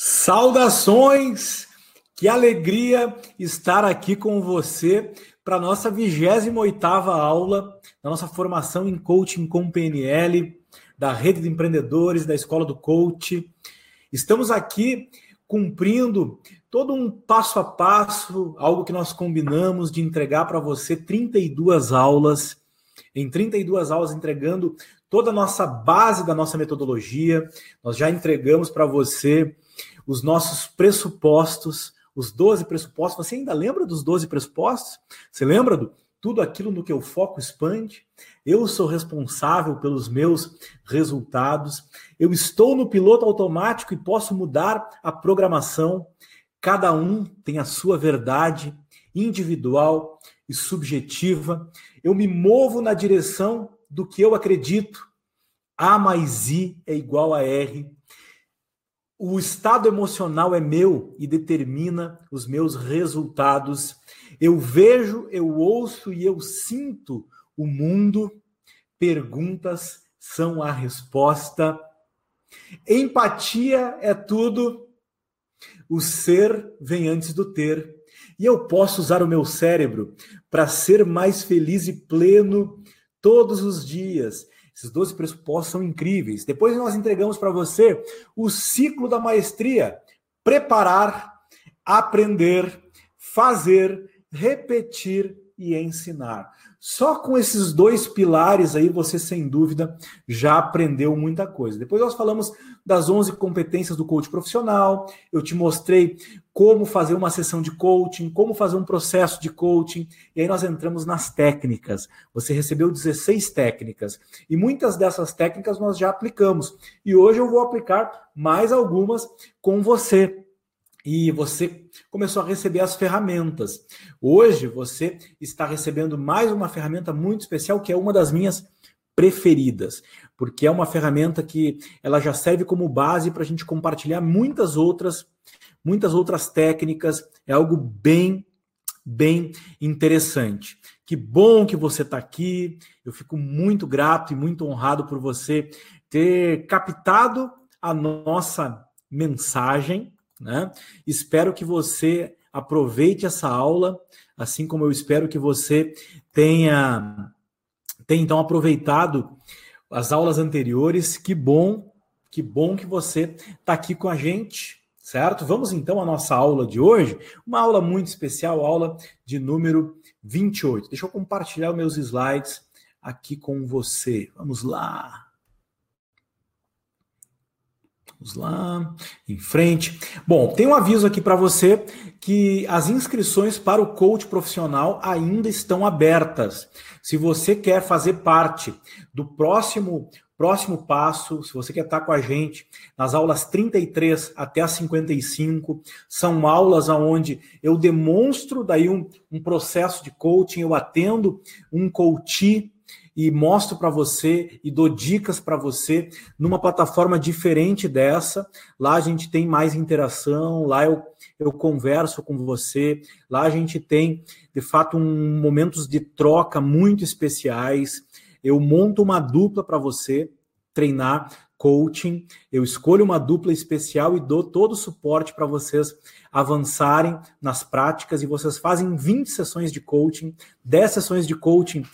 Saudações! Que alegria estar aqui com você para a nossa 28 aula da nossa formação em coaching com PNL, da Rede de Empreendedores, da Escola do Coach. Estamos aqui cumprindo todo um passo a passo, algo que nós combinamos de entregar para você 32 aulas. Em 32 aulas, entregando toda a nossa base da nossa metodologia. Nós já entregamos para você os nossos pressupostos, os 12 pressupostos. Você ainda lembra dos 12 pressupostos? Você lembra do tudo aquilo no que o foco expande? Eu sou responsável pelos meus resultados. Eu estou no piloto automático e posso mudar a programação. Cada um tem a sua verdade individual e subjetiva. Eu me movo na direção do que eu acredito. A mais I é igual a R. O estado emocional é meu e determina os meus resultados. Eu vejo, eu ouço e eu sinto o mundo. Perguntas são a resposta. Empatia é tudo. O ser vem antes do ter. E eu posso usar o meu cérebro para ser mais feliz e pleno todos os dias. Esses 12 pressupostos são incríveis. Depois nós entregamos para você o ciclo da maestria: preparar, aprender, fazer, repetir e ensinar. Só com esses dois pilares aí você, sem dúvida, já aprendeu muita coisa. Depois nós falamos das 11 competências do coach profissional, eu te mostrei como fazer uma sessão de coaching, como fazer um processo de coaching, e aí nós entramos nas técnicas. Você recebeu 16 técnicas, e muitas dessas técnicas nós já aplicamos. E hoje eu vou aplicar mais algumas com você e você começou a receber as ferramentas. Hoje você está recebendo mais uma ferramenta muito especial que é uma das minhas preferidas, porque é uma ferramenta que ela já serve como base para a gente compartilhar muitas outras, muitas outras técnicas. É algo bem, bem interessante. Que bom que você está aqui. Eu fico muito grato e muito honrado por você ter captado a nossa mensagem né? Espero que você aproveite essa aula, assim como eu espero que você tenha, tenha então aproveitado as aulas anteriores. Que bom, que bom que você está aqui com a gente, certo? Vamos então à nossa aula de hoje, uma aula muito especial, aula de número 28. Deixa eu compartilhar meus slides aqui com você. Vamos lá. Vamos lá, em frente. Bom, tem um aviso aqui para você que as inscrições para o coach profissional ainda estão abertas. Se você quer fazer parte do próximo próximo passo, se você quer estar com a gente nas aulas 33 até as 55, são aulas onde eu demonstro daí um, um processo de coaching, eu atendo um coach e mostro para você e dou dicas para você numa plataforma diferente dessa. Lá a gente tem mais interação, lá eu, eu converso com você, lá a gente tem, de fato, um, momentos de troca muito especiais. Eu monto uma dupla para você treinar coaching, eu escolho uma dupla especial e dou todo o suporte para vocês avançarem nas práticas. E vocês fazem 20 sessões de coaching, 10 sessões de coaching,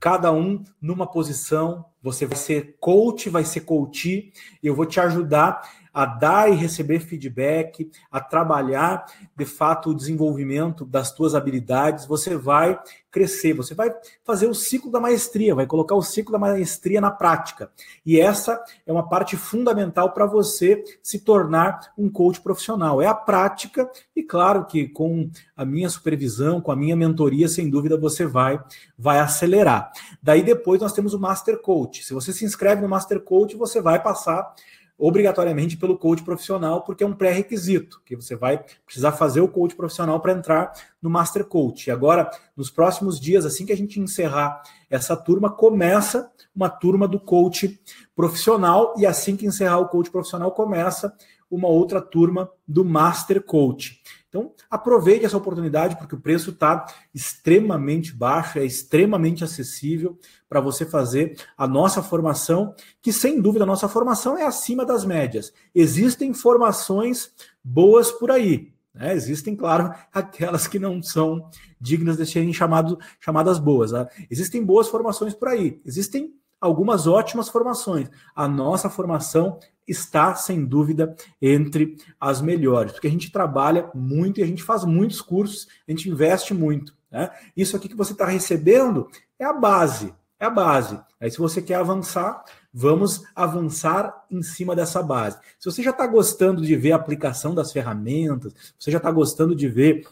cada um numa posição. Você vai ser coach, vai ser coach, eu vou te ajudar a dar e receber feedback, a trabalhar de fato o desenvolvimento das tuas habilidades, você vai crescer, você vai fazer o ciclo da maestria, vai colocar o ciclo da maestria na prática. E essa é uma parte fundamental para você se tornar um coach profissional. É a prática e claro que com a minha supervisão, com a minha mentoria, sem dúvida você vai vai acelerar. Daí depois nós temos o Master Coach. Se você se inscreve no Master Coach, você vai passar obrigatoriamente pelo coach profissional, porque é um pré-requisito, que você vai precisar fazer o coach profissional para entrar no Master Coach. E agora, nos próximos dias, assim que a gente encerrar essa turma, começa uma turma do coach profissional, e assim que encerrar o coach profissional, começa uma outra turma do Master Coach. Então, aproveite essa oportunidade, porque o preço está extremamente baixo, é extremamente acessível para você fazer a nossa formação, que sem dúvida a nossa formação é acima das médias. Existem formações boas por aí. Né? Existem, claro, aquelas que não são dignas de serem chamado, chamadas boas. Né? Existem boas formações por aí. Existem algumas ótimas formações. A nossa formação está, sem dúvida, entre as melhores, porque a gente trabalha muito e a gente faz muitos cursos, a gente investe muito. Né? Isso aqui que você está recebendo é a base, é a base. Aí, se você quer avançar, vamos avançar em cima dessa base. Se você já está gostando de ver a aplicação das ferramentas, você já está gostando de ver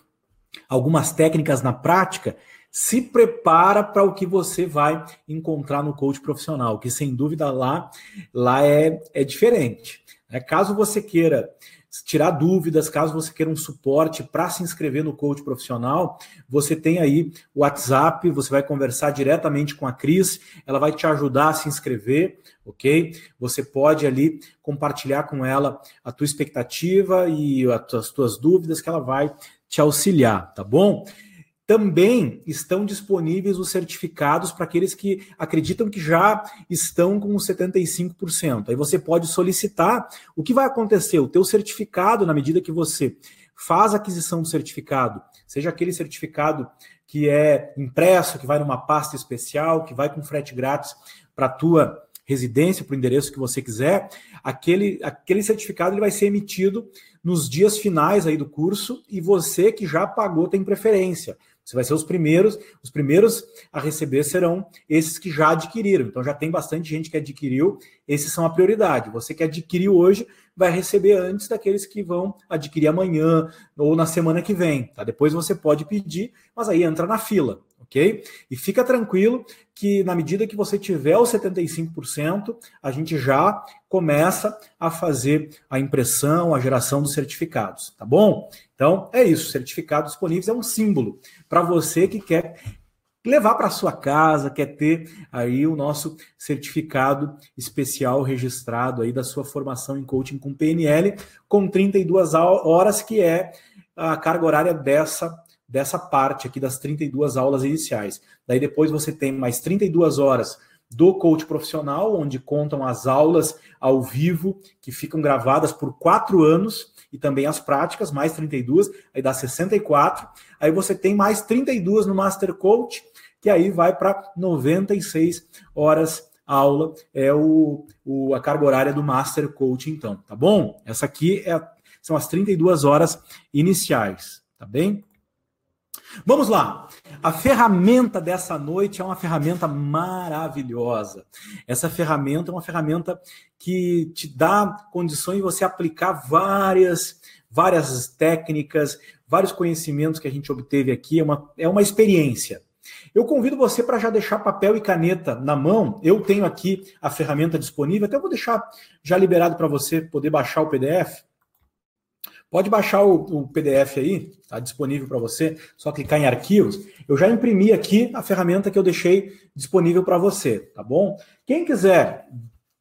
algumas técnicas na prática, se prepara para o que você vai encontrar no coach profissional, que sem dúvida lá, lá é, é diferente. É, caso você queira tirar dúvidas, caso você queira um suporte para se inscrever no coach profissional, você tem aí o WhatsApp, você vai conversar diretamente com a Cris, ela vai te ajudar a se inscrever, ok? Você pode ali compartilhar com ela a tua expectativa e as tuas dúvidas que ela vai te auxiliar, tá bom? Também estão disponíveis os certificados para aqueles que acreditam que já estão com 75%. Aí você pode solicitar. O que vai acontecer? O teu certificado, na medida que você faz a aquisição do certificado, seja aquele certificado que é impresso, que vai numa pasta especial, que vai com frete grátis para a tua residência, para o endereço que você quiser, aquele, aquele certificado ele vai ser emitido nos dias finais aí do curso e você que já pagou tem preferência. Você vai ser os primeiros, os primeiros a receber serão esses que já adquiriram. Então já tem bastante gente que adquiriu, esses são a prioridade. Você que adquiriu hoje vai receber antes daqueles que vão adquirir amanhã ou na semana que vem, tá? Depois você pode pedir, mas aí entra na fila ok? E fica tranquilo que na medida que você tiver os 75%, a gente já começa a fazer a impressão, a geração dos certificados, tá bom? Então é isso, certificados disponíveis é um símbolo para você que quer levar para sua casa, quer ter aí o nosso certificado especial registrado aí da sua formação em coaching com PNL, com 32 horas, que é a carga horária dessa dessa parte aqui das 32 aulas iniciais. Daí depois você tem mais 32 horas do coach profissional, onde contam as aulas ao vivo, que ficam gravadas por quatro anos, e também as práticas, mais 32, aí dá 64. Aí você tem mais 32 no Master Coach, que aí vai para 96 horas aula, é o, o, a carga horária do Master Coach, então, tá bom? Essa aqui é, são as 32 horas iniciais, tá bem? Vamos lá. A ferramenta dessa noite é uma ferramenta maravilhosa. Essa ferramenta é uma ferramenta que te dá condições de você aplicar várias, várias técnicas, vários conhecimentos que a gente obteve aqui. É uma, é uma experiência. Eu convido você para já deixar papel e caneta na mão. Eu tenho aqui a ferramenta disponível, até vou deixar já liberado para você poder baixar o PDF. Pode baixar o, o PDF aí, está disponível para você, só clicar em arquivos. Eu já imprimi aqui a ferramenta que eu deixei disponível para você, tá bom? Quem quiser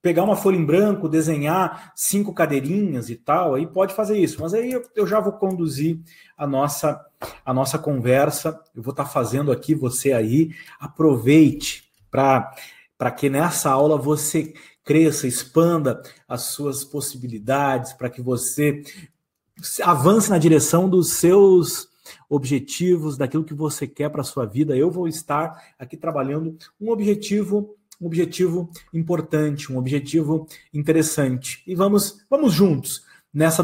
pegar uma folha em branco, desenhar cinco cadeirinhas e tal, aí pode fazer isso. Mas aí eu, eu já vou conduzir a nossa a nossa conversa. Eu vou estar tá fazendo aqui você aí. Aproveite para para que nessa aula você cresça, expanda as suas possibilidades, para que você avance na direção dos seus objetivos, daquilo que você quer para a sua vida. Eu vou estar aqui trabalhando um objetivo, um objetivo importante, um objetivo interessante. E vamos, vamos juntos nessa,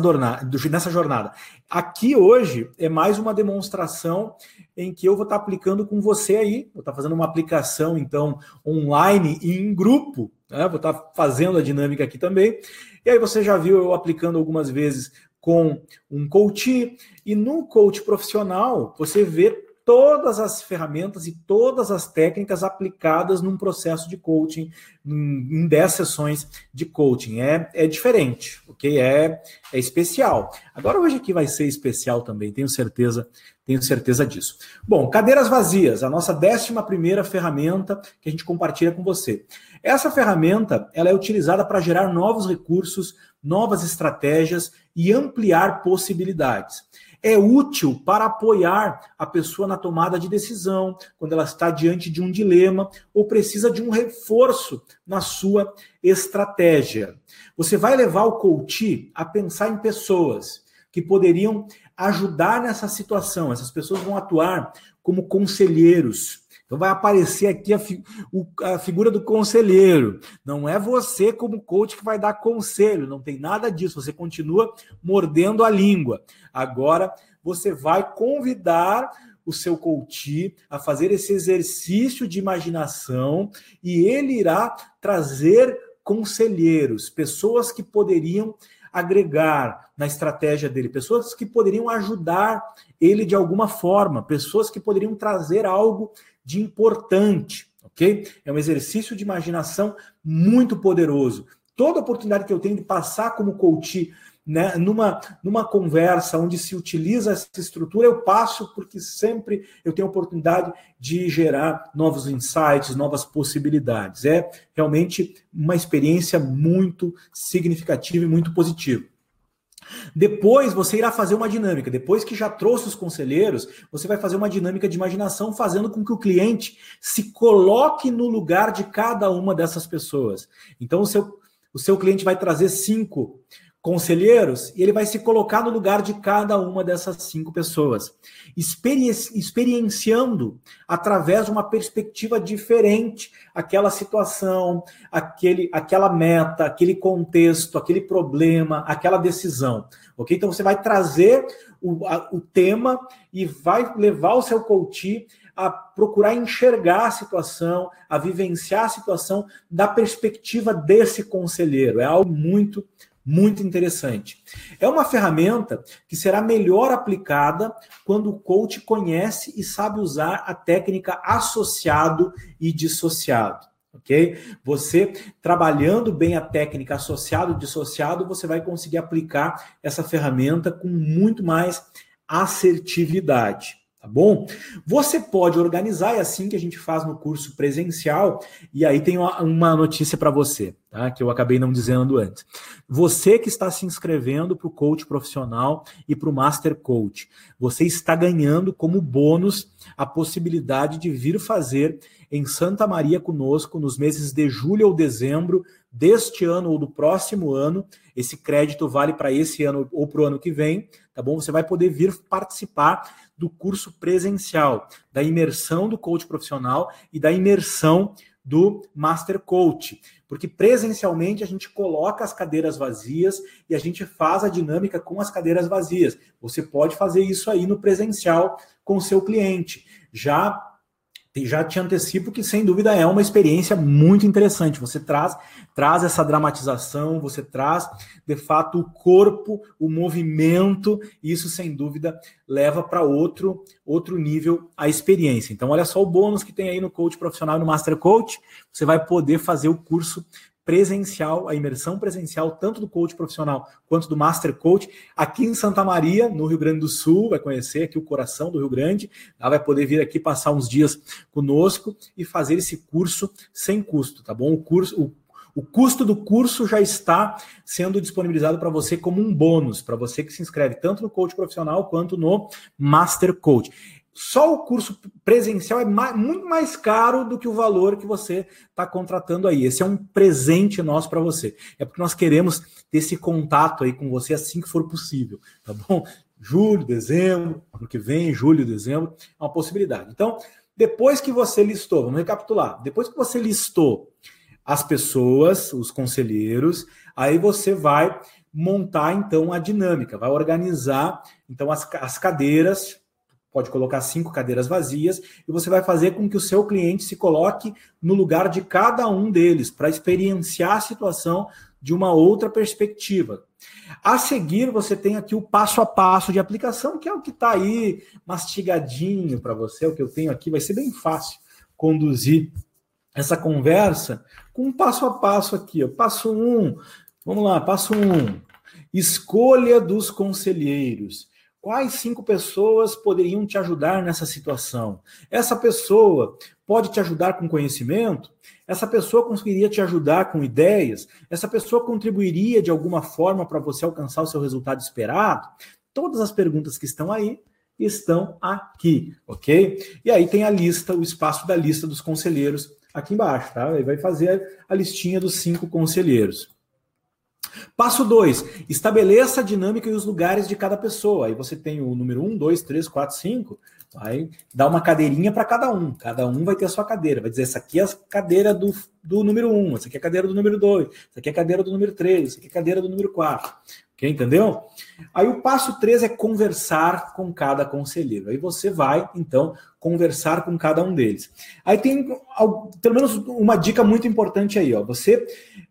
jornada. Aqui hoje é mais uma demonstração em que eu vou estar aplicando com você aí. Vou estar fazendo uma aplicação, então, online e em grupo. Né? Vou estar fazendo a dinâmica aqui também. E aí você já viu eu aplicando algumas vezes com um coach. E no coach profissional, você vê todas as ferramentas e todas as técnicas aplicadas num processo de coaching, em 10 sessões de coaching. É, é diferente, ok? É, é especial. Agora, hoje aqui vai ser especial também, tenho certeza, tenho certeza disso. Bom, cadeiras vazias, a nossa décima primeira ferramenta que a gente compartilha com você. Essa ferramenta ela é utilizada para gerar novos recursos, novas estratégias e ampliar possibilidades é útil para apoiar a pessoa na tomada de decisão, quando ela está diante de um dilema ou precisa de um reforço na sua estratégia. Você vai levar o coach a pensar em pessoas que poderiam ajudar nessa situação. Essas pessoas vão atuar como conselheiros então vai aparecer aqui a, fi, o, a, figura do conselheiro. Não é você, como coach, que vai dar conselho, não tem nada disso. Você continua mordendo a língua. Agora você vai convidar o seu coach a fazer esse exercício de imaginação e ele irá trazer conselheiros, pessoas que poderiam agregar na estratégia dele, pessoas que poderiam ajudar ele de alguma forma, pessoas que poderiam trazer algo de importante, ok? É um exercício de imaginação muito poderoso. Toda oportunidade que eu tenho de passar como coach né, numa, numa conversa onde se utiliza essa estrutura, eu passo porque sempre eu tenho oportunidade de gerar novos insights, novas possibilidades. É realmente uma experiência muito significativa e muito positiva. Depois você irá fazer uma dinâmica. Depois que já trouxe os conselheiros, você vai fazer uma dinâmica de imaginação, fazendo com que o cliente se coloque no lugar de cada uma dessas pessoas. Então, o seu, o seu cliente vai trazer cinco conselheiros e ele vai se colocar no lugar de cada uma dessas cinco pessoas, experienciando através de uma perspectiva diferente aquela situação, aquele, aquela meta, aquele contexto, aquele problema, aquela decisão. Ok? Então você vai trazer o, a, o tema e vai levar o seu coach a procurar enxergar a situação, a vivenciar a situação da perspectiva desse conselheiro. É algo muito muito interessante. É uma ferramenta que será melhor aplicada quando o coach conhece e sabe usar a técnica associado e dissociado. Ok? Você trabalhando bem a técnica associado e dissociado, você vai conseguir aplicar essa ferramenta com muito mais assertividade tá bom? Você pode organizar, é assim que a gente faz no curso presencial, e aí tem uma notícia para você, tá? Que eu acabei não dizendo antes. Você que está se inscrevendo para o coach profissional e para o Master Coach, você está ganhando como bônus a possibilidade de vir fazer em Santa Maria conosco nos meses de julho ou dezembro deste ano ou do próximo ano. Esse crédito vale para esse ano ou para o ano que vem, tá bom? Você vai poder vir participar do curso presencial, da imersão do coach profissional e da imersão do Master Coach. Porque presencialmente a gente coloca as cadeiras vazias e a gente faz a dinâmica com as cadeiras vazias. Você pode fazer isso aí no presencial com o seu cliente. Já já te antecipo que sem dúvida é uma experiência muito interessante. Você traz traz essa dramatização, você traz de fato o corpo, o movimento, e isso sem dúvida leva para outro outro nível a experiência. Então olha só o bônus que tem aí no coach profissional e no Master Coach, você vai poder fazer o curso presencial, a imersão presencial, tanto do coach profissional quanto do master coach, aqui em Santa Maria, no Rio Grande do Sul, vai conhecer aqui o coração do Rio Grande, ela vai poder vir aqui passar uns dias conosco e fazer esse curso sem custo, tá bom? O curso, o o custo do curso já está sendo disponibilizado para você como um bônus, para você que se inscreve tanto no coach profissional quanto no Master Coach. Só o curso presencial é mais, muito mais caro do que o valor que você está contratando aí. Esse é um presente nosso para você. É porque nós queremos ter esse contato aí com você assim que for possível, tá bom? Julho, dezembro, ano que vem, julho, dezembro, é uma possibilidade. Então, depois que você listou, vamos recapitular. Depois que você listou as pessoas, os conselheiros, aí você vai montar então a dinâmica, vai organizar então as, as cadeiras pode colocar cinco cadeiras vazias e você vai fazer com que o seu cliente se coloque no lugar de cada um deles para experienciar a situação de uma outra perspectiva. A seguir, você tem aqui o passo a passo de aplicação, que é o que está aí mastigadinho para você, o que eu tenho aqui. Vai ser bem fácil conduzir essa conversa com um passo a passo aqui. Ó. Passo um, vamos lá, passo um. Escolha dos conselheiros. Quais cinco pessoas poderiam te ajudar nessa situação? Essa pessoa pode te ajudar com conhecimento? Essa pessoa conseguiria te ajudar com ideias? Essa pessoa contribuiria de alguma forma para você alcançar o seu resultado esperado? Todas as perguntas que estão aí estão aqui, ok? E aí tem a lista, o espaço da lista dos conselheiros aqui embaixo, tá? Ele vai fazer a listinha dos cinco conselheiros. Passo 2, estabeleça a dinâmica e os lugares de cada pessoa. Aí você tem o número 1, 2, 3, 4, 5. Vai dar uma cadeirinha para cada um. Cada um vai ter a sua cadeira. Vai dizer: essa aqui é a cadeira do, do número 1, essa aqui é a cadeira do número 2, essa aqui é a cadeira do número 3, essa aqui é a cadeira do número 4. Entendeu? Aí o passo 3 é conversar com cada conselheiro. Aí você vai, então, conversar com cada um deles. Aí tem pelo menos uma dica muito importante aí, ó. Você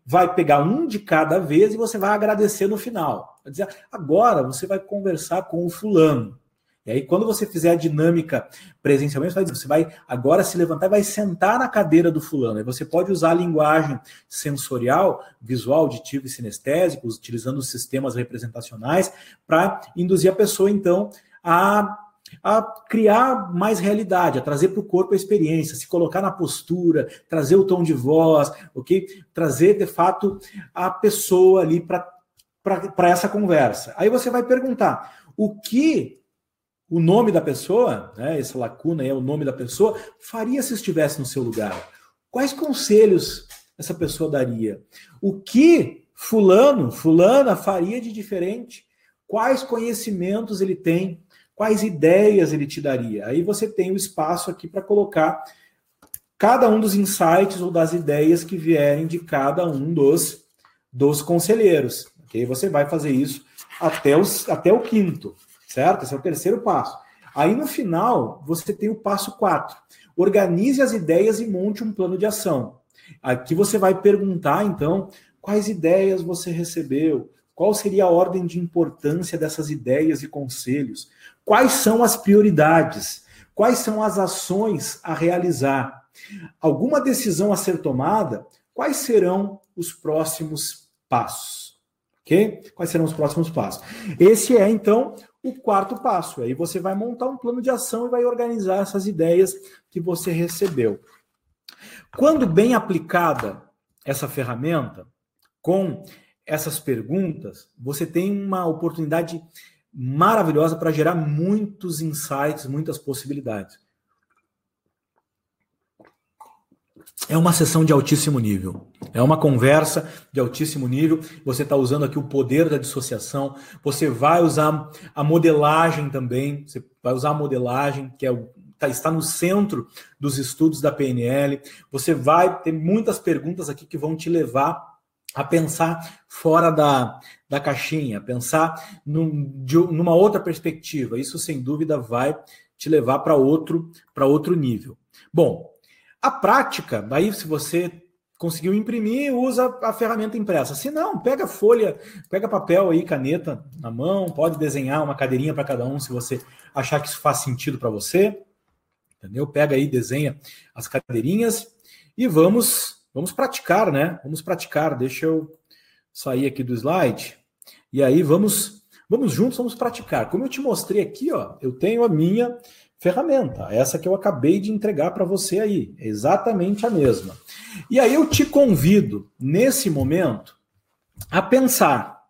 vai pegar um de cada vez e você vai agradecer no final. Vai dizer, agora você vai conversar com o fulano. E aí, quando você fizer a dinâmica presencialmente, você vai agora se levantar e vai sentar na cadeira do fulano. Aí você pode usar a linguagem sensorial, visual, auditiva e sinestésica, utilizando os sistemas representacionais, para induzir a pessoa, então, a a criar mais realidade, a trazer para o corpo a experiência, se colocar na postura, trazer o tom de voz, ok? Trazer de fato a pessoa ali para essa conversa. Aí você vai perguntar o que o nome da pessoa, né, essa lacuna é o nome da pessoa, faria se estivesse no seu lugar? Quais conselhos essa pessoa daria? O que fulano, fulana faria de diferente? Quais conhecimentos ele tem quais ideias ele te daria. Aí você tem o espaço aqui para colocar cada um dos insights ou das ideias que vierem de cada um dos, dos conselheiros. Okay? Você vai fazer isso até, os, até o quinto, certo? Esse é o terceiro passo. Aí no final, você tem o passo 4. Organize as ideias e monte um plano de ação. Aqui você vai perguntar, então, quais ideias você recebeu, qual seria a ordem de importância dessas ideias e conselhos, Quais são as prioridades? Quais são as ações a realizar? Alguma decisão a ser tomada? Quais serão os próximos passos? Ok? Quais serão os próximos passos? Esse é, então, o quarto passo. Aí você vai montar um plano de ação e vai organizar essas ideias que você recebeu. Quando bem aplicada essa ferramenta, com essas perguntas, você tem uma oportunidade maravilhosa para gerar muitos insights, muitas possibilidades. É uma sessão de altíssimo nível. É uma conversa de altíssimo nível. Você está usando aqui o poder da dissociação. Você vai usar a modelagem também. Você vai usar a modelagem, que é o, tá, está no centro dos estudos da PNL. Você vai ter muitas perguntas aqui que vão te levar a pensar fora da, da caixinha, pensar num, de, numa outra perspectiva. Isso, sem dúvida, vai te levar para outro, outro nível. Bom, a prática, aí se você conseguiu imprimir, usa a ferramenta impressa. Se não, pega folha, pega papel aí, caneta na mão, pode desenhar uma cadeirinha para cada um, se você achar que isso faz sentido para você. Entendeu? Pega aí, desenha as cadeirinhas e vamos Vamos praticar, né? Vamos praticar. Deixa eu sair aqui do slide. E aí vamos vamos juntos, vamos praticar. Como eu te mostrei aqui, ó, eu tenho a minha ferramenta, essa que eu acabei de entregar para você aí, é exatamente a mesma. E aí eu te convido nesse momento a pensar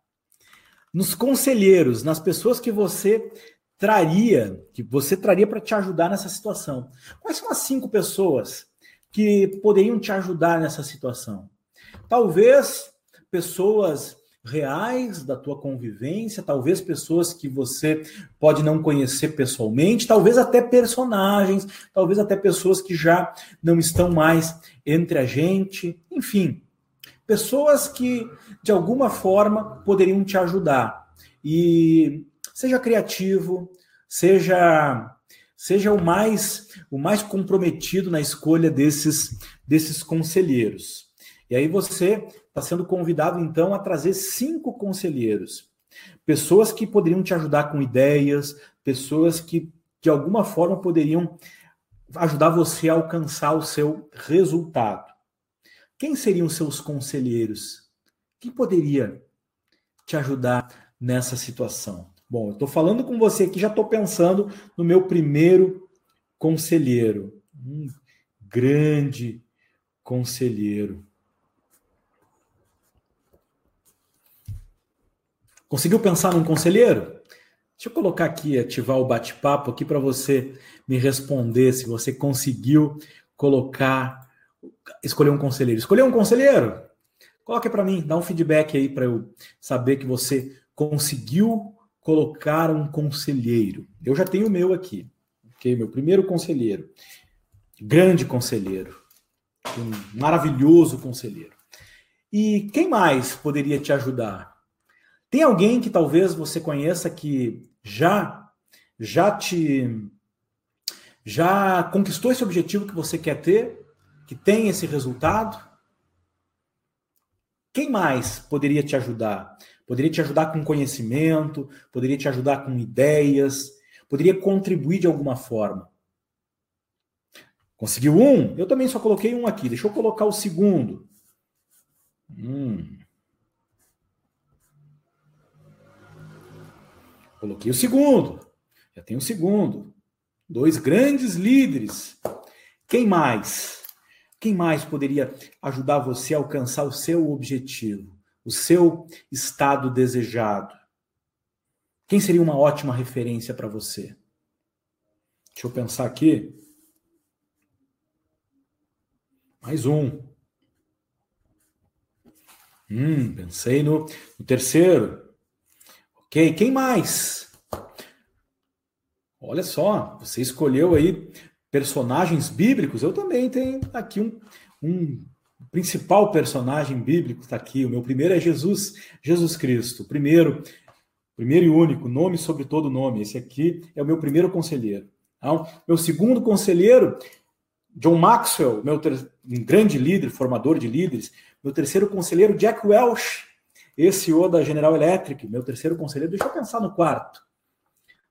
nos conselheiros, nas pessoas que você traria, que você traria para te ajudar nessa situação. Quais são as cinco pessoas que poderiam te ajudar nessa situação. Talvez pessoas reais da tua convivência, talvez pessoas que você pode não conhecer pessoalmente, talvez até personagens, talvez até pessoas que já não estão mais entre a gente, enfim, pessoas que de alguma forma poderiam te ajudar. E seja criativo, seja seja o mais o mais comprometido na escolha desses desses conselheiros. E aí você está sendo convidado então a trazer cinco conselheiros, pessoas que poderiam te ajudar com ideias, pessoas que de alguma forma poderiam ajudar você a alcançar o seu resultado. Quem seriam seus conselheiros? Quem poderia te ajudar nessa situação? Bom, estou falando com você aqui, já estou pensando no meu primeiro conselheiro. Um grande conselheiro. Conseguiu pensar num conselheiro? Deixa eu colocar aqui, ativar o bate-papo aqui para você me responder se você conseguiu colocar, escolher um conselheiro. Escolheu um conselheiro? Coloque para mim, dá um feedback aí para eu saber que você conseguiu colocar um conselheiro. Eu já tenho o meu aqui, ok? Meu primeiro conselheiro, grande conselheiro, um maravilhoso conselheiro. E quem mais poderia te ajudar? Tem alguém que talvez você conheça que já já te já conquistou esse objetivo que você quer ter, que tem esse resultado? Quem mais poderia te ajudar? Poderia te ajudar com conhecimento, poderia te ajudar com ideias, poderia contribuir de alguma forma. Conseguiu um? Eu também só coloquei um aqui. Deixa eu colocar o segundo. Hum. Coloquei o segundo. Já tem o segundo. Dois grandes líderes. Quem mais? Quem mais poderia ajudar você a alcançar o seu objetivo, o seu estado desejado? Quem seria uma ótima referência para você? Deixa eu pensar aqui. Mais um. Hum, pensei no, no terceiro. Ok, quem mais? Olha só, você escolheu aí personagens bíblicos. Eu também tenho aqui um, um principal personagem bíblico está aqui. O meu primeiro é Jesus, Jesus Cristo. Primeiro, primeiro e único, nome sobre todo nome. Esse aqui é o meu primeiro conselheiro. Então, meu segundo conselheiro, John Maxwell, meu ter... um grande líder, formador de líderes. Meu terceiro conselheiro, Jack Welch, esse o da General Electric, meu terceiro conselheiro, deixa eu pensar no quarto.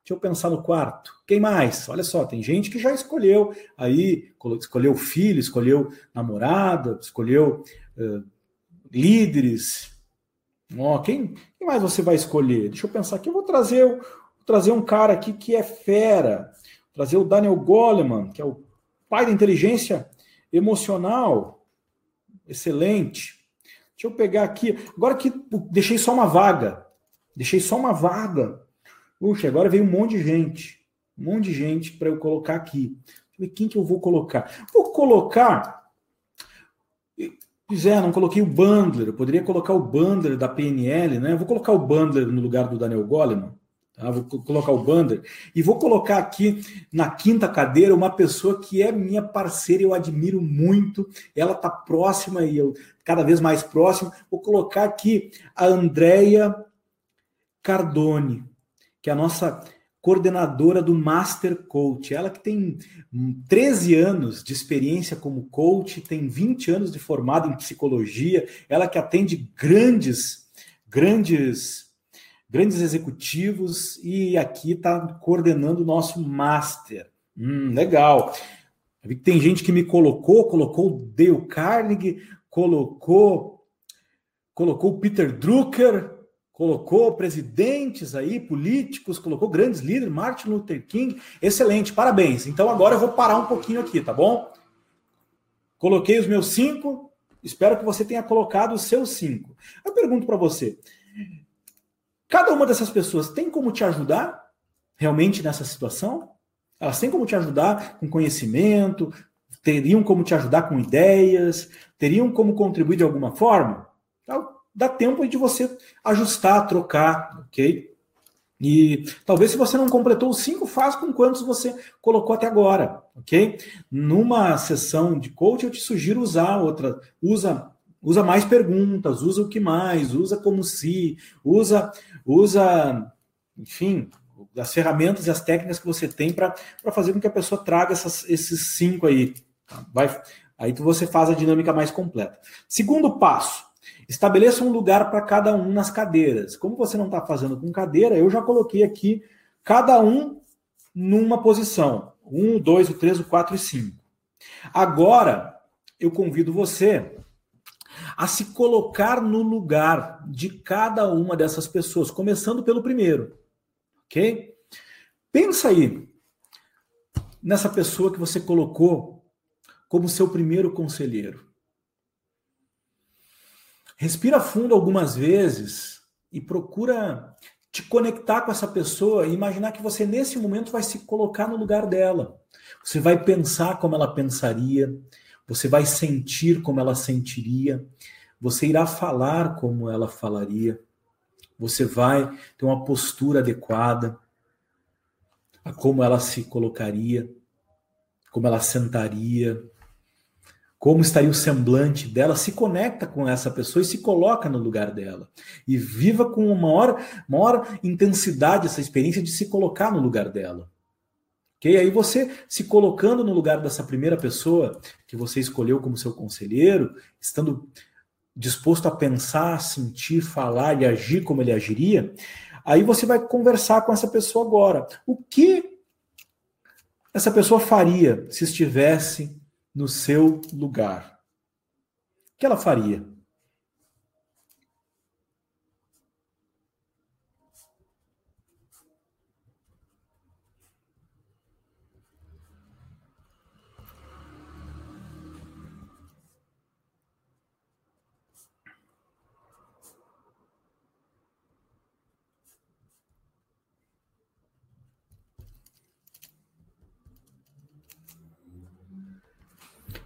Deixa eu pensar no quarto. Quem mais? Olha só, tem gente que já escolheu aí, escolheu filho, escolheu namorada, escolheu uh, líderes. Oh, quem, quem mais você vai escolher? Deixa eu pensar aqui. Eu vou trazer, vou trazer um cara aqui que é fera. Vou trazer o Daniel Goleman, que é o pai da inteligência emocional. Excelente. Deixa eu pegar aqui. Agora que deixei só uma vaga. Deixei só uma vaga. Puxa, agora veio um monte de gente. Um monte de gente para eu colocar aqui. Quem que eu vou colocar. Vou colocar. Pois é, não coloquei o Bundler. Eu poderia colocar o Bundler da PNL, né? Eu vou colocar o Bundler no lugar do Daniel Goleman. Tá? Vou colocar o Bander e vou colocar aqui na quinta cadeira uma pessoa que é minha parceira, eu admiro muito. Ela está próxima e eu cada vez mais próximo. Vou colocar aqui a Andrea Cardone, que é a nossa coordenadora do Master Coach. Ela que tem 13 anos de experiência como coach, tem 20 anos de formado em psicologia, ela que atende grandes, grandes grandes executivos e aqui está coordenando o nosso master. Hum, legal. Vi que tem gente que me colocou, colocou o Dale Carnegie, colocou, colocou o Peter Drucker, colocou presidentes aí, políticos, colocou grandes líderes, Martin Luther King. Excelente, parabéns. Então agora eu vou parar um pouquinho aqui, tá bom? Coloquei os meus cinco, espero que você tenha colocado os seus cinco. Eu pergunto para você, Cada uma dessas pessoas tem como te ajudar realmente nessa situação? Elas têm como te ajudar com conhecimento, teriam como te ajudar com ideias, teriam como contribuir de alguma forma? Então, dá tempo de você ajustar, trocar, ok? E talvez se você não completou os cinco, faz com quantos você colocou até agora, ok? Numa sessão de coach, eu te sugiro usar outra, usa usa mais perguntas, usa o que mais, usa como se, usa, usa, enfim, as ferramentas e as técnicas que você tem para fazer com que a pessoa traga essas, esses cinco aí. Tá? Vai, aí você faz a dinâmica mais completa. Segundo passo, estabeleça um lugar para cada um nas cadeiras. Como você não está fazendo com cadeira, eu já coloquei aqui cada um numa posição. Um, dois, o três, o quatro e cinco. Agora, eu convido você a se colocar no lugar de cada uma dessas pessoas, começando pelo primeiro. Ok? Pensa aí nessa pessoa que você colocou como seu primeiro conselheiro. Respira fundo algumas vezes e procura te conectar com essa pessoa e imaginar que você nesse momento vai se colocar no lugar dela. Você vai pensar como ela pensaria, você vai sentir como ela sentiria, você irá falar como ela falaria, você vai ter uma postura adequada a como ela se colocaria, como ela sentaria, como estaria o semblante dela, se conecta com essa pessoa e se coloca no lugar dela. E viva com uma maior, maior intensidade essa experiência de se colocar no lugar dela. Ok? Aí você se colocando no lugar dessa primeira pessoa que você escolheu como seu conselheiro, estando disposto a pensar, sentir, falar e agir como ele agiria, aí você vai conversar com essa pessoa agora. O que essa pessoa faria se estivesse no seu lugar? O que ela faria?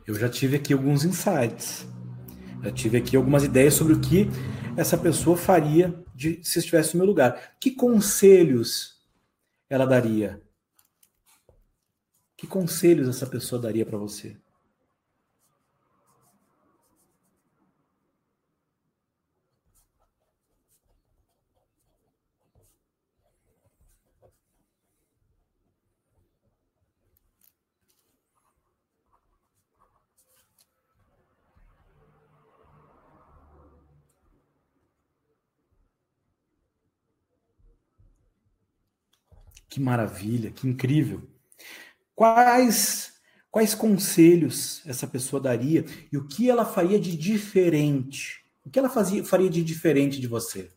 Eu já tive aqui alguns insights. Já tive aqui algumas ideias sobre o que essa pessoa faria de, se estivesse no meu lugar. Que conselhos ela daria? Que conselhos essa pessoa daria para você? Que maravilha, que incrível. Quais quais conselhos essa pessoa daria e o que ela faria de diferente? O que ela fazia, faria de diferente de você?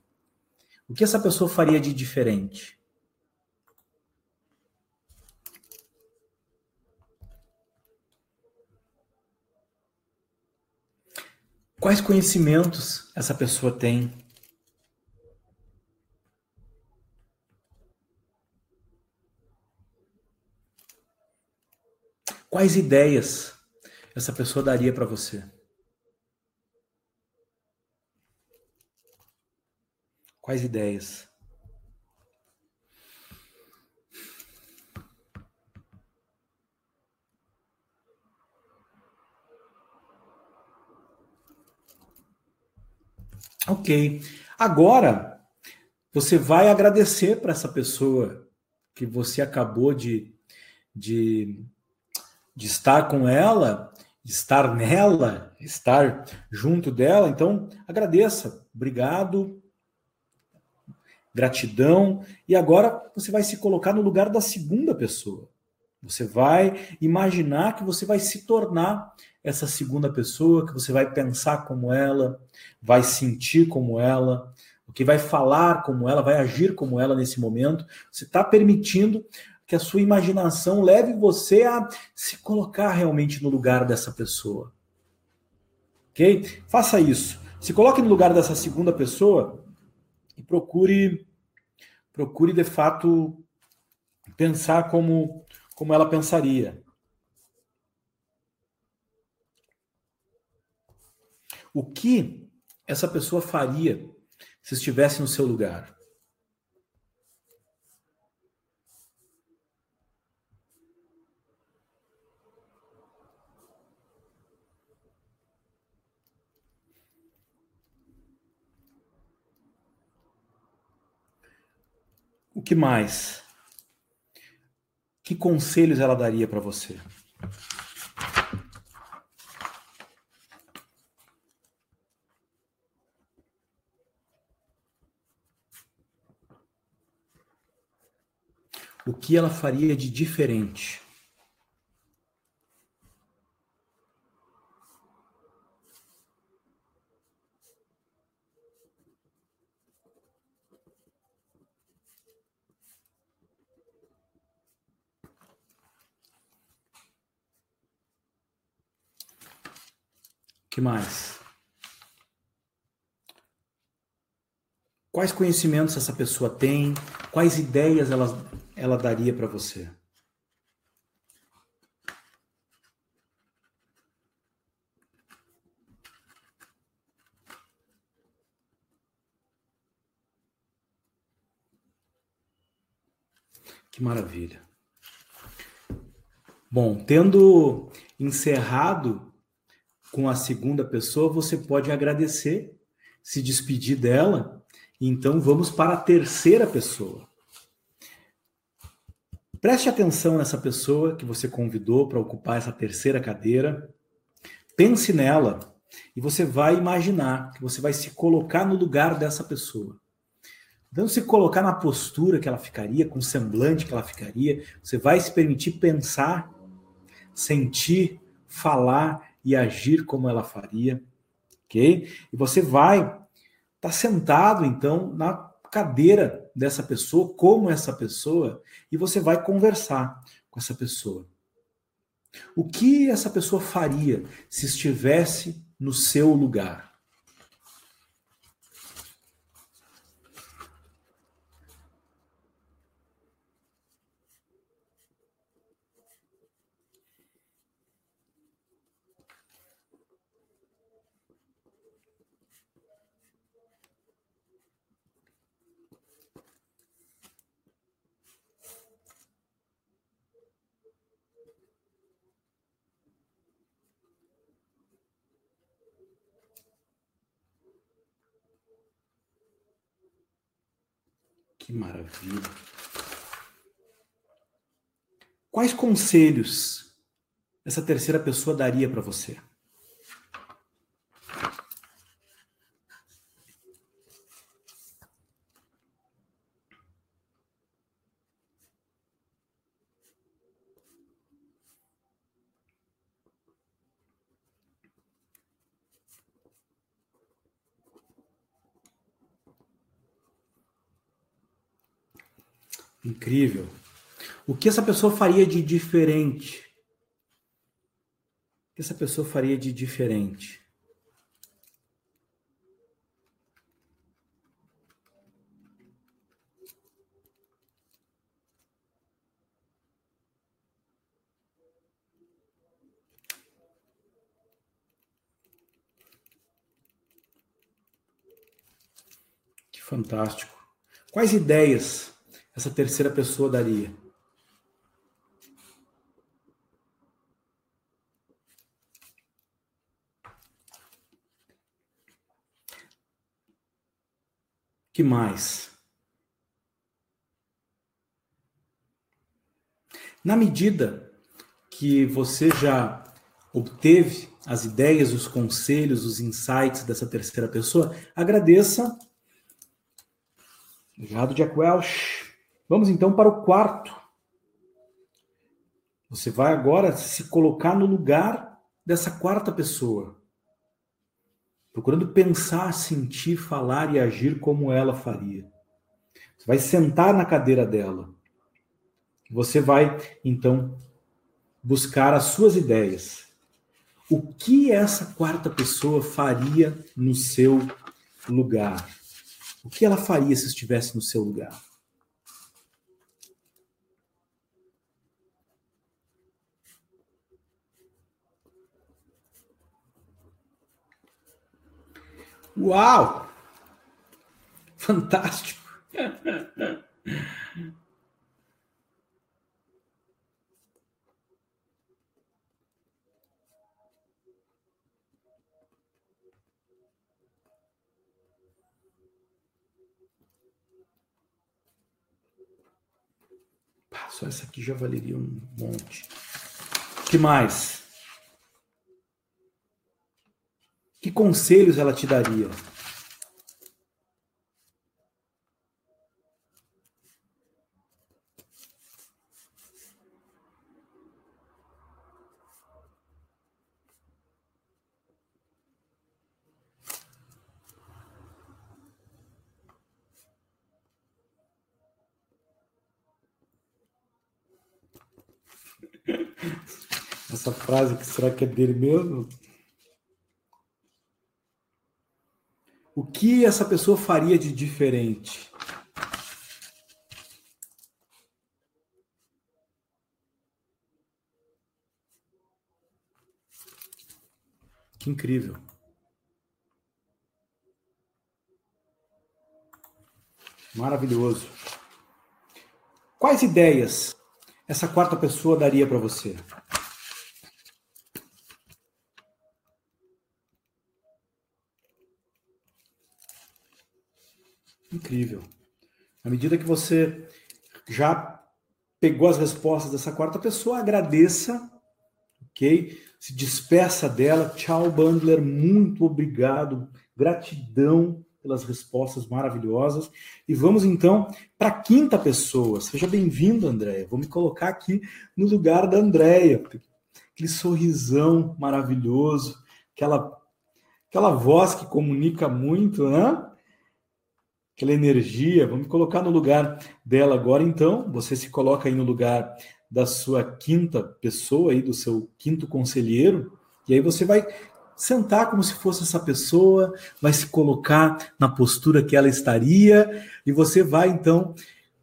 O que essa pessoa faria de diferente? Quais conhecimentos essa pessoa tem? Quais ideias essa pessoa daria para você? Quais ideias? Ok. Agora, você vai agradecer para essa pessoa que você acabou de, de de estar com ela, estar nela, estar junto dela. Então, agradeça, obrigado, gratidão. E agora você vai se colocar no lugar da segunda pessoa. Você vai imaginar que você vai se tornar essa segunda pessoa, que você vai pensar como ela, vai sentir como ela, que vai falar como ela, vai agir como ela nesse momento. Você está permitindo que a sua imaginação leve você a se colocar realmente no lugar dessa pessoa. Ok? Faça isso. Se coloque no lugar dessa segunda pessoa e procure, procure de fato pensar como, como ela pensaria. O que essa pessoa faria se estivesse no seu lugar? O que mais? Que conselhos ela daria para você? O que ela faria de diferente? Que mais? Quais conhecimentos essa pessoa tem? Quais ideias ela, ela daria para você? Que maravilha. Bom, tendo encerrado com a segunda pessoa, você pode agradecer, se despedir dela. Então vamos para a terceira pessoa. Preste atenção nessa pessoa que você convidou para ocupar essa terceira cadeira. Pense nela e você vai imaginar que você vai se colocar no lugar dessa pessoa. Então, se colocar na postura que ela ficaria, com o semblante que ela ficaria, você vai se permitir pensar, sentir, falar e agir como ela faria, ok? E você vai estar tá sentado, então, na cadeira dessa pessoa, como essa pessoa, e você vai conversar com essa pessoa. O que essa pessoa faria se estivesse no seu lugar? Que maravilha. Quais conselhos essa terceira pessoa daria para você? Incrível. O que essa pessoa faria de diferente? O que essa pessoa faria de diferente? Fantástico. Quais ideias essa terceira pessoa daria? Que mais? Na medida que você já obteve as ideias, os conselhos, os insights dessa terceira pessoa, agradeça. Obrigado, Jack Welch. Vamos então para o quarto. Você vai agora se colocar no lugar dessa quarta pessoa, procurando pensar, sentir, falar e agir como ela faria. Você vai sentar na cadeira dela. Você vai então buscar as suas ideias. O que essa quarta pessoa faria no seu lugar? O que ela faria se estivesse no seu lugar? Uau! Fantástico! Só essa aqui já valeria um monte. que mais? Que conselhos ela te daria? Essa frase que será que é dele mesmo? Que essa pessoa faria de diferente? Que incrível. Maravilhoso. Quais ideias essa quarta pessoa daria para você? Incrível. À medida que você já pegou as respostas dessa quarta pessoa, agradeça, ok? Se despeça dela. Tchau, Bandler. Muito obrigado. Gratidão pelas respostas maravilhosas. E vamos então para a quinta pessoa. Seja bem-vindo, Andréia. Vou me colocar aqui no lugar da Andréia. Aquele sorrisão maravilhoso, aquela, aquela voz que comunica muito, né? Aquela energia. Vamos colocar no lugar dela agora, então. Você se coloca aí no lugar da sua quinta pessoa, aí, do seu quinto conselheiro. E aí você vai sentar como se fosse essa pessoa, vai se colocar na postura que ela estaria e você vai então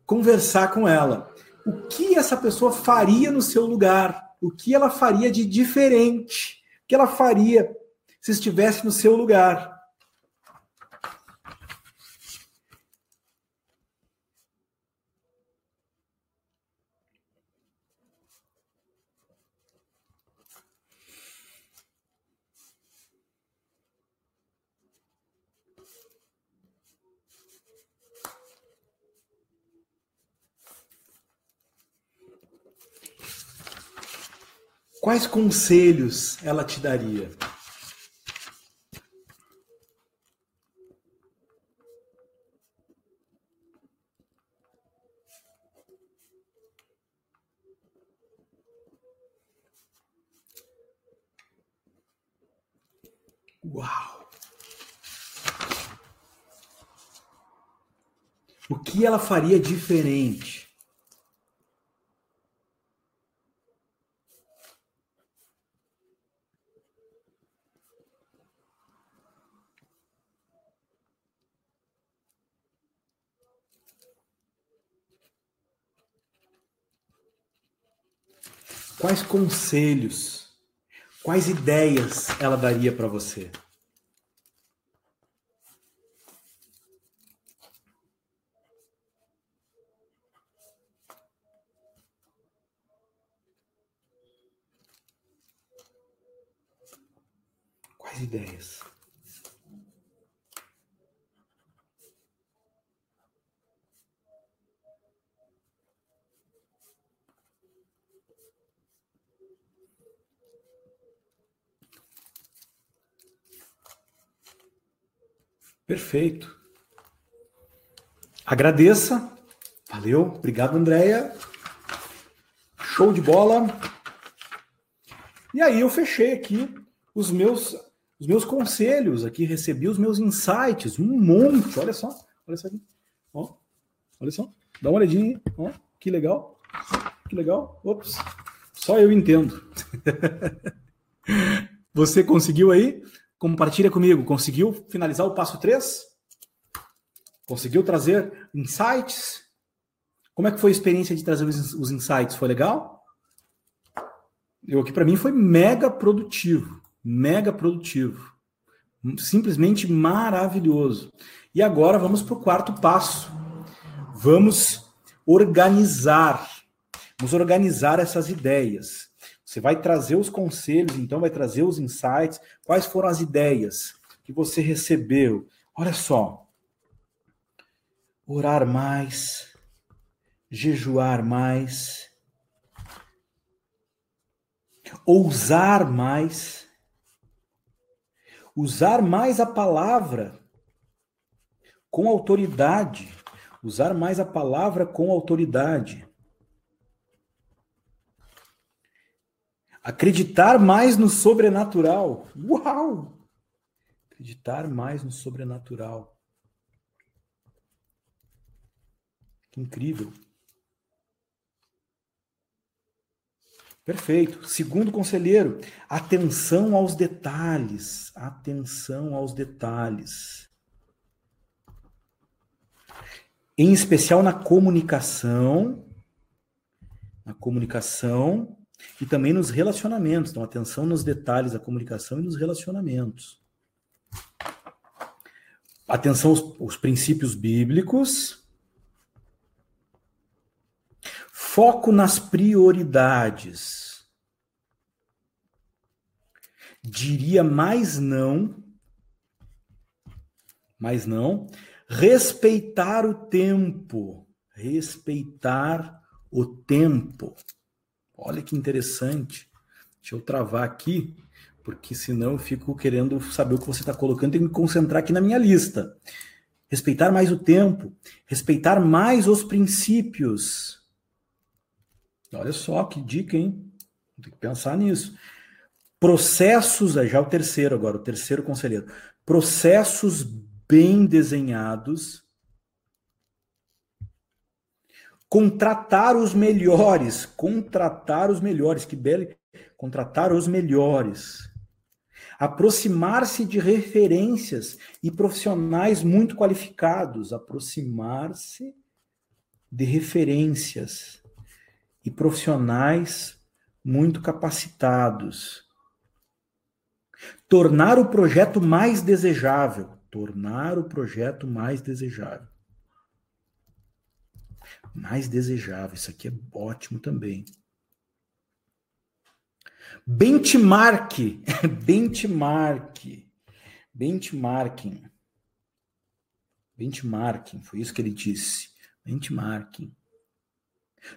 conversar com ela. O que essa pessoa faria no seu lugar? O que ela faria de diferente? O que ela faria se estivesse no seu lugar? Quais conselhos ela te daria? Uau! O que ela faria diferente? Quais conselhos, quais ideias ela daria para você? Quais ideias? Perfeito. Agradeça. Valeu. Obrigado, Andréia. Show de bola. E aí eu fechei aqui os meus os meus conselhos aqui, recebi os meus insights, um monte. Olha só, olha isso aqui. Ó, olha só. Dá uma olhadinha. Ó, que legal. Que legal. Ops. Só eu entendo. Você conseguiu aí? Compartilha comigo. Conseguiu finalizar o passo 3? Conseguiu trazer insights? Como é que foi a experiência de trazer os insights? Foi legal? Eu aqui para mim foi mega produtivo, mega produtivo. Simplesmente maravilhoso. E agora vamos para o quarto passo. Vamos organizar. Vamos organizar essas ideias. Você vai trazer os conselhos, então vai trazer os insights, quais foram as ideias que você recebeu. Olha só. Orar mais, jejuar mais, ousar mais, usar mais a palavra com autoridade, usar mais a palavra com autoridade. Acreditar mais no sobrenatural. Uau! Acreditar mais no sobrenatural. Que incrível. Perfeito. Segundo conselheiro, atenção aos detalhes. Atenção aos detalhes. Em especial na comunicação, na comunicação e também nos relacionamentos. Então, atenção nos detalhes da comunicação e nos relacionamentos. Atenção aos, aos princípios bíblicos Foco nas prioridades. Diria mais não, mas não, respeitar o tempo, respeitar o tempo. Olha que interessante. Deixa eu travar aqui, porque senão eu fico querendo saber o que você está colocando, tenho que me concentrar aqui na minha lista. Respeitar mais o tempo, respeitar mais os princípios. Olha só que dica, hein? Tem que pensar nisso. Processos, já o terceiro agora, o terceiro conselheiro. Processos bem desenhados. Contratar os melhores, contratar os melhores, que belo, contratar os melhores. Aproximar-se de referências e profissionais muito qualificados, aproximar-se de referências e profissionais muito capacitados. Tornar o projeto mais desejável. Tornar o projeto mais desejável. Mais desejável. Isso aqui é ótimo também. Benchmark. Benchmark. Benchmarking. Benchmarking. Foi isso que ele disse. Benchmarking.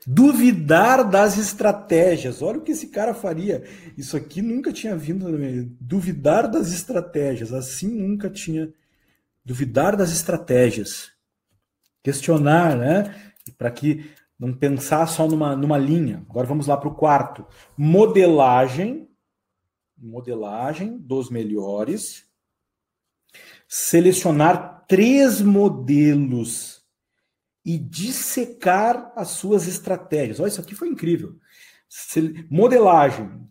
Duvidar das estratégias. Olha o que esse cara faria. Isso aqui nunca tinha vindo. Duvidar das estratégias. Assim nunca tinha. Duvidar das estratégias. Questionar, né? Para que não pensar só numa, numa linha. Agora vamos lá para o quarto. Modelagem. Modelagem dos melhores. Selecionar três modelos e dissecar as suas estratégias. Olha, isso aqui foi incrível. Modelagem,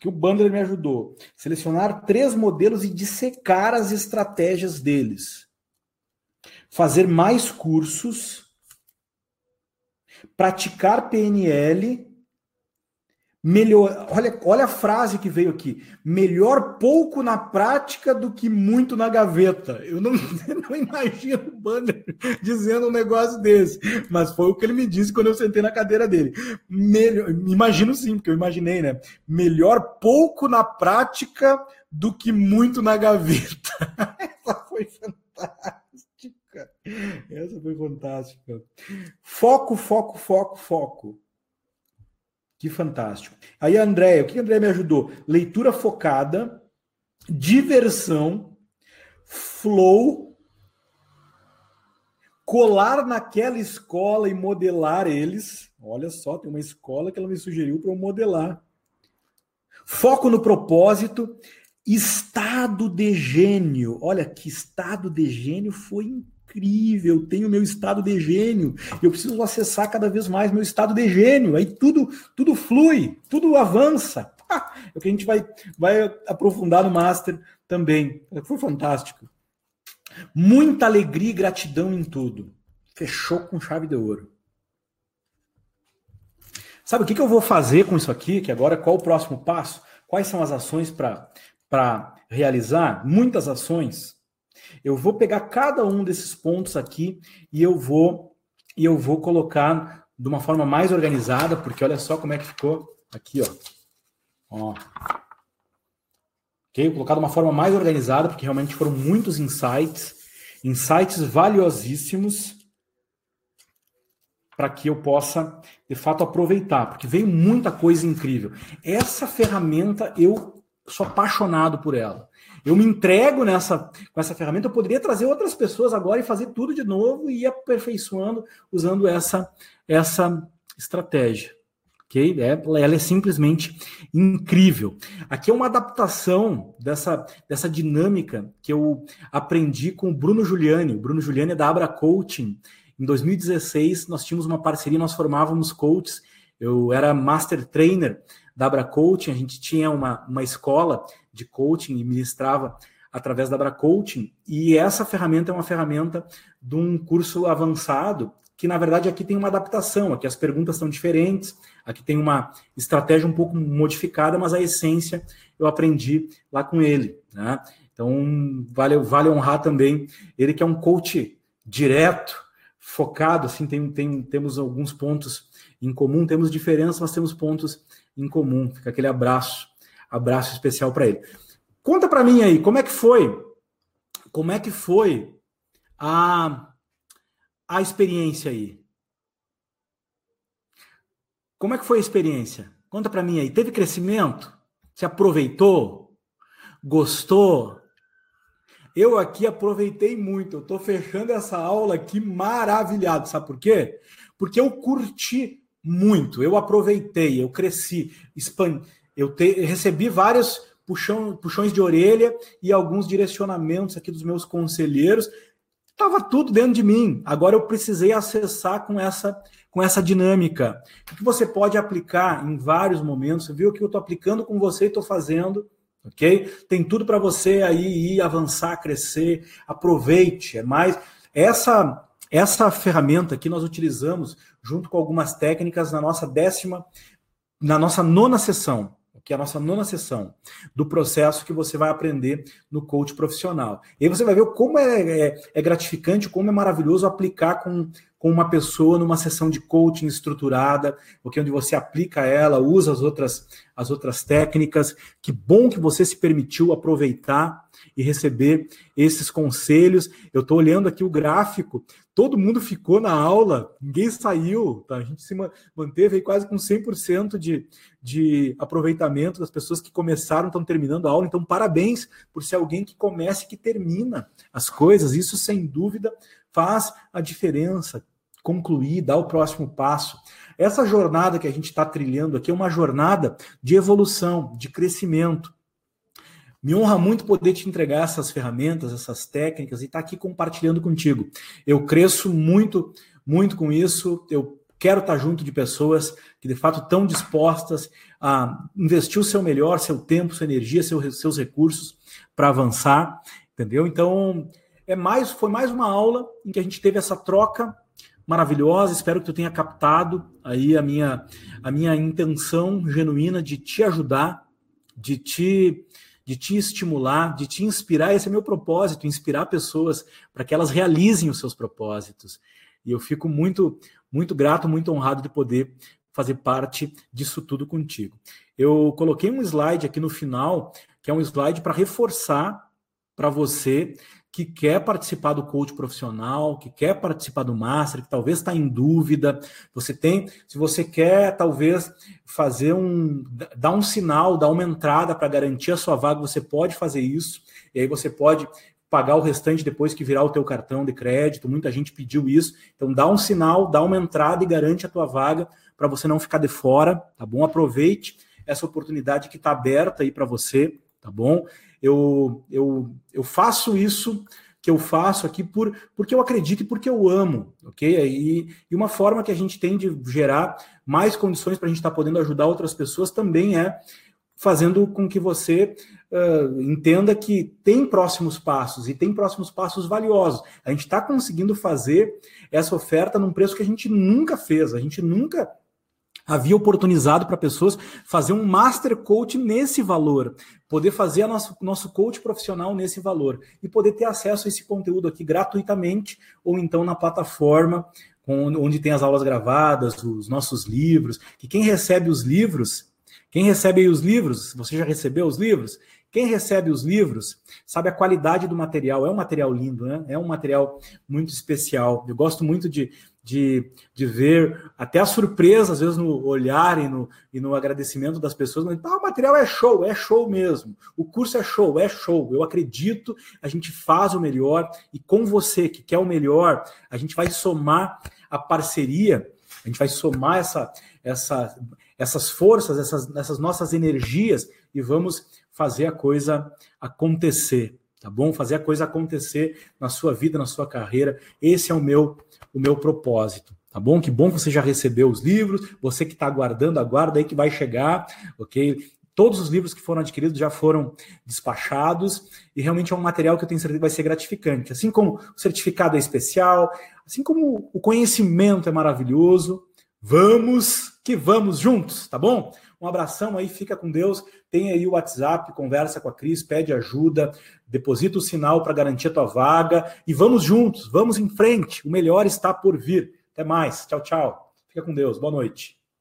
que o Bandler me ajudou. Selecionar três modelos e dissecar as estratégias deles. Fazer mais cursos. Praticar PNL Melhor, olha, olha a frase que veio aqui. Melhor pouco na prática do que muito na gaveta. Eu não, não imagino o Banner dizendo um negócio desse, mas foi o que ele me disse quando eu sentei na cadeira dele. Melhor, imagino sim, porque eu imaginei, né? Melhor pouco na prática do que muito na gaveta. Essa foi fantástica. Essa foi fantástica. Foco, foco, foco, foco. Que fantástico. Aí, André, o que a André me ajudou? Leitura focada, diversão, flow, colar naquela escola e modelar eles. Olha só, tem uma escola que ela me sugeriu para eu modelar. Foco no propósito, estado de gênio. Olha que estado de gênio foi incrível incrível, tenho meu estado de gênio, eu preciso acessar cada vez mais meu estado de gênio, aí tudo, tudo flui, tudo avança. é o que a gente vai, vai aprofundar no Master também. Foi fantástico. Muita alegria e gratidão em tudo. Fechou com chave de ouro. Sabe o que, que eu vou fazer com isso aqui? Que agora qual o próximo passo? Quais são as ações para realizar? Muitas ações. Eu vou pegar cada um desses pontos aqui e eu vou e eu vou colocar de uma forma mais organizada, porque olha só como é que ficou aqui, ó. ó. Ok? Vou colocar de uma forma mais organizada, porque realmente foram muitos insights, insights valiosíssimos. para que eu possa, de fato, aproveitar, porque veio muita coisa incrível. Essa ferramenta, eu sou apaixonado por ela. Eu me entrego nessa com essa ferramenta, eu poderia trazer outras pessoas agora e fazer tudo de novo e ir aperfeiçoando usando essa, essa estratégia. Okay? É, ela é simplesmente incrível. Aqui é uma adaptação dessa, dessa dinâmica que eu aprendi com o Bruno Giuliani. O Bruno Giuliani é da Abra Coaching. Em 2016, nós tínhamos uma parceria, nós formávamos coaches. Eu era master trainer da Abra Coaching, a gente tinha uma, uma escola de coaching e ministrava através da Abra Coaching. E essa ferramenta é uma ferramenta de um curso avançado que na verdade aqui tem uma adaptação, aqui as perguntas são diferentes, aqui tem uma estratégia um pouco modificada, mas a essência eu aprendi lá com ele. Né? Então vale, vale honrar também ele que é um coach direto, focado, assim, tem, tem, temos alguns pontos em comum, temos diferenças, mas temos pontos em comum. Fica aquele abraço, abraço especial para ele. Conta para mim aí, como é que foi? Como é que foi a a experiência aí? Como é que foi a experiência? Conta para mim aí. Teve crescimento? Você aproveitou? Gostou? Eu aqui aproveitei muito. Eu estou fechando essa aula aqui maravilhado. Sabe por quê? Porque eu curti muito. Eu aproveitei, eu cresci, expandi. Eu te... recebi vários puxão, puxões de orelha e alguns direcionamentos aqui dos meus conselheiros Estava tudo dentro de mim. Agora eu precisei acessar com essa com essa dinâmica. O que você pode aplicar em vários momentos. Você viu que eu estou aplicando com você e estou fazendo, ok? Tem tudo para você aí ir avançar, crescer. Aproveite. É mais essa essa ferramenta que nós utilizamos junto com algumas técnicas na nossa décima, na nossa nona sessão que é a nossa nona sessão, do processo que você vai aprender no coach profissional. E aí você vai ver como é, é, é gratificante, como é maravilhoso aplicar com, com uma pessoa numa sessão de coaching estruturada, porque onde você aplica ela, usa as outras, as outras técnicas. Que bom que você se permitiu aproveitar e receber esses conselhos. Eu estou olhando aqui o gráfico, todo mundo ficou na aula, ninguém saiu, tá? a gente se manteve aí quase com 100% de, de aproveitamento das pessoas que começaram, estão terminando a aula. Então, parabéns por ser alguém que começa e que termina as coisas. Isso, sem dúvida, faz a diferença. Concluir, dar o próximo passo. Essa jornada que a gente está trilhando aqui é uma jornada de evolução, de crescimento. Me honra muito poder te entregar essas ferramentas, essas técnicas e estar tá aqui compartilhando contigo. Eu cresço muito, muito com isso. Eu quero estar tá junto de pessoas que de fato estão dispostas a investir o seu melhor, seu tempo, sua energia, seus recursos para avançar, entendeu? Então, é mais, foi mais uma aula em que a gente teve essa troca maravilhosa. Espero que tu tenha captado aí a minha, a minha intenção genuína de te ajudar, de te de te estimular, de te inspirar. Esse é meu propósito, inspirar pessoas para que elas realizem os seus propósitos. E eu fico muito, muito grato, muito honrado de poder fazer parte disso tudo contigo. Eu coloquei um slide aqui no final, que é um slide para reforçar para você que quer participar do coach profissional, que quer participar do master, que talvez está em dúvida, você tem, se você quer talvez fazer um, dar um sinal, dar uma entrada para garantir a sua vaga, você pode fazer isso, e aí você pode pagar o restante depois que virar o teu cartão de crédito, muita gente pediu isso, então dá um sinal, dá uma entrada e garante a tua vaga para você não ficar de fora, tá bom? Aproveite essa oportunidade que está aberta aí para você, tá bom? Eu, eu, eu faço isso que eu faço aqui por, porque eu acredito e porque eu amo, ok? E, e uma forma que a gente tem de gerar mais condições para a gente estar tá podendo ajudar outras pessoas também é fazendo com que você uh, entenda que tem próximos passos e tem próximos passos valiosos. A gente está conseguindo fazer essa oferta num preço que a gente nunca fez, a gente nunca havia oportunizado para pessoas fazer um master coach nesse valor, poder fazer o nosso, nosso coach profissional nesse valor e poder ter acesso a esse conteúdo aqui gratuitamente ou então na plataforma onde tem as aulas gravadas, os nossos livros, que quem recebe os livros, quem recebe os livros, você já recebeu os livros? Quem recebe os livros sabe a qualidade do material. É um material lindo, né? É um material muito especial. Eu gosto muito de, de, de ver até a surpresa, às vezes, no olhar e no, e no agradecimento das pessoas. Mas, ah, o material é show, é show mesmo. O curso é show, é show. Eu acredito, a gente faz o melhor e com você que quer o melhor, a gente vai somar a parceria, a gente vai somar essa, essa, essas forças, essas, essas nossas energias e vamos fazer a coisa acontecer tá bom? Fazer a coisa acontecer na sua vida, na sua carreira. Esse é o meu o meu propósito, tá bom? Que bom que você já recebeu os livros, você que está aguardando, aguarda aí que vai chegar, ok? Todos os livros que foram adquiridos já foram despachados e realmente é um material que eu tenho certeza que vai ser gratificante. Assim como o certificado é especial, assim como o conhecimento é maravilhoso, vamos que vamos juntos, tá bom? Um abração aí, fica com Deus. Tem aí o WhatsApp, conversa com a Cris, pede ajuda, deposita o sinal para garantir a tua vaga e vamos juntos, vamos em frente. O melhor está por vir. Até mais. Tchau, tchau. Fica com Deus. Boa noite.